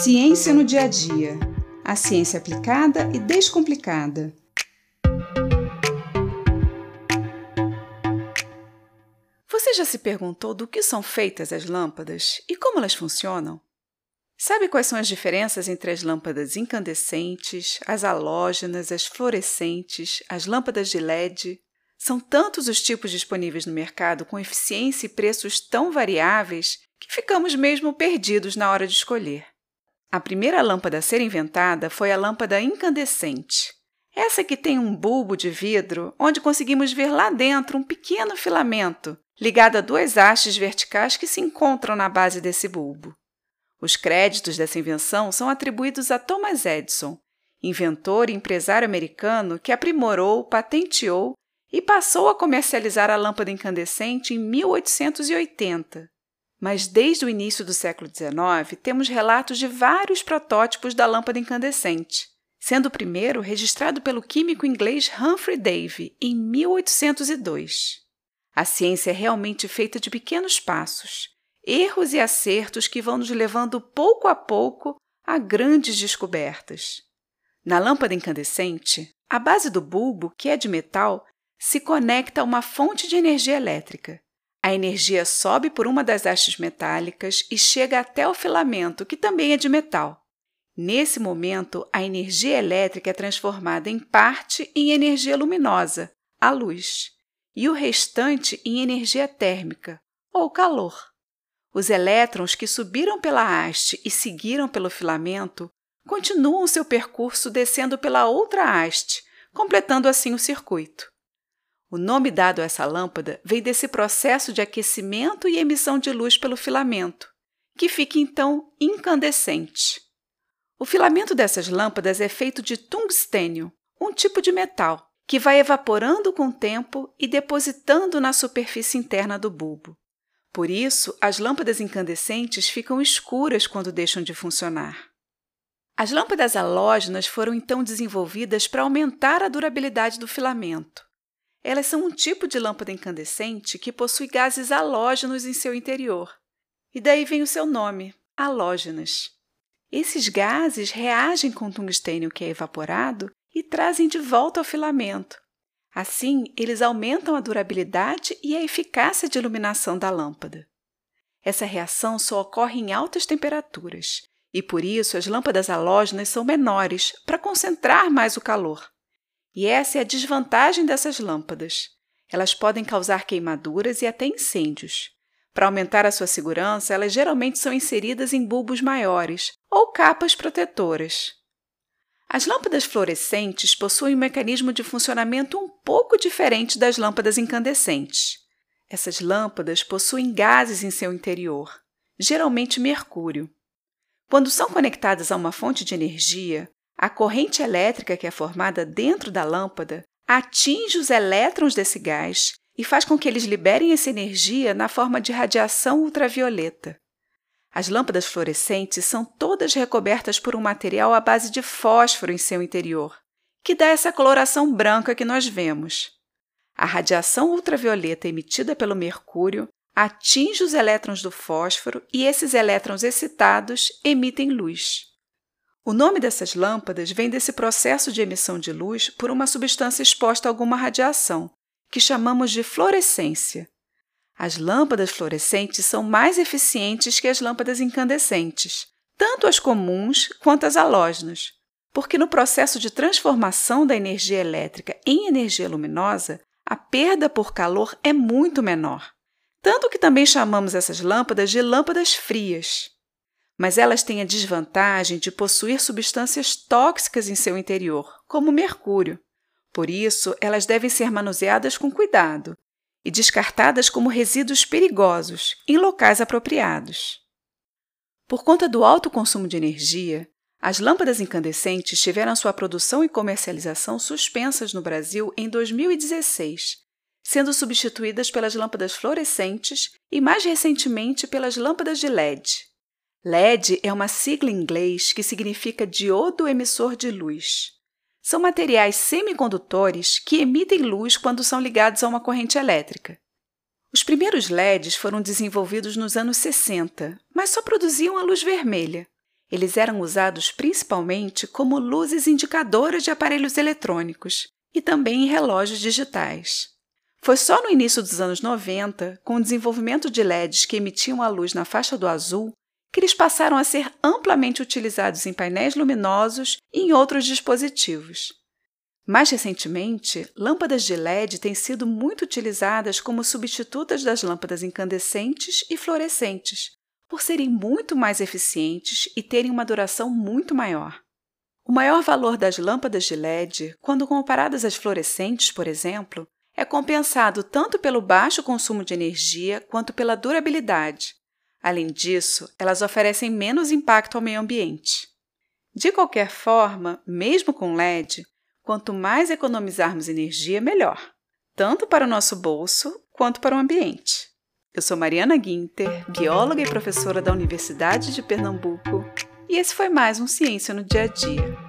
Ciência no dia a dia. A ciência aplicada e descomplicada. Você já se perguntou do que são feitas as lâmpadas e como elas funcionam? Sabe quais são as diferenças entre as lâmpadas incandescentes, as halógenas, as fluorescentes, as lâmpadas de LED? São tantos os tipos disponíveis no mercado com eficiência e preços tão variáveis que ficamos mesmo perdidos na hora de escolher. A primeira lâmpada a ser inventada foi a lâmpada incandescente. Essa que tem um bulbo de vidro onde conseguimos ver lá dentro um pequeno filamento ligado a duas hastes verticais que se encontram na base desse bulbo. Os créditos dessa invenção são atribuídos a Thomas Edison, inventor e empresário americano que aprimorou, patenteou e passou a comercializar a lâmpada incandescente em 1880. Mas desde o início do século XIX temos relatos de vários protótipos da lâmpada incandescente, sendo o primeiro registrado pelo químico inglês Humphrey Davy em 1802. A ciência é realmente feita de pequenos passos, erros e acertos que vão nos levando pouco a pouco a grandes descobertas. Na lâmpada incandescente, a base do bulbo, que é de metal, se conecta a uma fonte de energia elétrica. A energia sobe por uma das hastes metálicas e chega até o filamento, que também é de metal. Nesse momento, a energia elétrica é transformada em parte em energia luminosa, a luz, e o restante em energia térmica, ou calor. Os elétrons que subiram pela haste e seguiram pelo filamento continuam seu percurso descendo pela outra haste, completando assim o circuito. O nome dado a essa lâmpada vem desse processo de aquecimento e emissão de luz pelo filamento, que fica então incandescente. O filamento dessas lâmpadas é feito de tungstênio, um tipo de metal, que vai evaporando com o tempo e depositando na superfície interna do bulbo. Por isso, as lâmpadas incandescentes ficam escuras quando deixam de funcionar. As lâmpadas halógenas foram então desenvolvidas para aumentar a durabilidade do filamento. Elas são um tipo de lâmpada incandescente que possui gases halógenos em seu interior. E daí vem o seu nome, halógenas. Esses gases reagem com o tungstênio que é evaporado e trazem de volta ao filamento. Assim, eles aumentam a durabilidade e a eficácia de iluminação da lâmpada. Essa reação só ocorre em altas temperaturas, e por isso as lâmpadas halógenas são menores, para concentrar mais o calor. E essa é a desvantagem dessas lâmpadas. Elas podem causar queimaduras e até incêndios. Para aumentar a sua segurança, elas geralmente são inseridas em bulbos maiores ou capas protetoras. As lâmpadas fluorescentes possuem um mecanismo de funcionamento um pouco diferente das lâmpadas incandescentes. Essas lâmpadas possuem gases em seu interior, geralmente mercúrio. Quando são conectadas a uma fonte de energia, a corrente elétrica que é formada dentro da lâmpada atinge os elétrons desse gás e faz com que eles liberem essa energia na forma de radiação ultravioleta. As lâmpadas fluorescentes são todas recobertas por um material à base de fósforo em seu interior, que dá essa coloração branca que nós vemos. A radiação ultravioleta emitida pelo mercúrio atinge os elétrons do fósforo e esses elétrons excitados emitem luz. O nome dessas lâmpadas vem desse processo de emissão de luz por uma substância exposta a alguma radiação, que chamamos de fluorescência. As lâmpadas fluorescentes são mais eficientes que as lâmpadas incandescentes, tanto as comuns quanto as halógenas, porque no processo de transformação da energia elétrica em energia luminosa, a perda por calor é muito menor. Tanto que também chamamos essas lâmpadas de lâmpadas frias mas elas têm a desvantagem de possuir substâncias tóxicas em seu interior, como mercúrio. Por isso, elas devem ser manuseadas com cuidado e descartadas como resíduos perigosos em locais apropriados. Por conta do alto consumo de energia, as lâmpadas incandescentes tiveram sua produção e comercialização suspensas no Brasil em 2016, sendo substituídas pelas lâmpadas fluorescentes e, mais recentemente, pelas lâmpadas de LED. LED é uma sigla em inglês que significa diodo emissor de luz. São materiais semicondutores que emitem luz quando são ligados a uma corrente elétrica. Os primeiros LEDs foram desenvolvidos nos anos 60, mas só produziam a luz vermelha. Eles eram usados principalmente como luzes indicadoras de aparelhos eletrônicos e também em relógios digitais. Foi só no início dos anos 90, com o desenvolvimento de LEDs que emitiam a luz na faixa do azul, que eles passaram a ser amplamente utilizados em painéis luminosos e em outros dispositivos. Mais recentemente, lâmpadas de LED têm sido muito utilizadas como substitutas das lâmpadas incandescentes e fluorescentes, por serem muito mais eficientes e terem uma duração muito maior. O maior valor das lâmpadas de LED, quando comparadas às fluorescentes, por exemplo, é compensado tanto pelo baixo consumo de energia quanto pela durabilidade. Além disso, elas oferecem menos impacto ao meio ambiente. De qualquer forma, mesmo com LED, quanto mais economizarmos energia, melhor, tanto para o nosso bolso quanto para o ambiente. Eu sou Mariana Guinter, bióloga e professora da Universidade de Pernambuco, e esse foi mais um Ciência no Dia a Dia.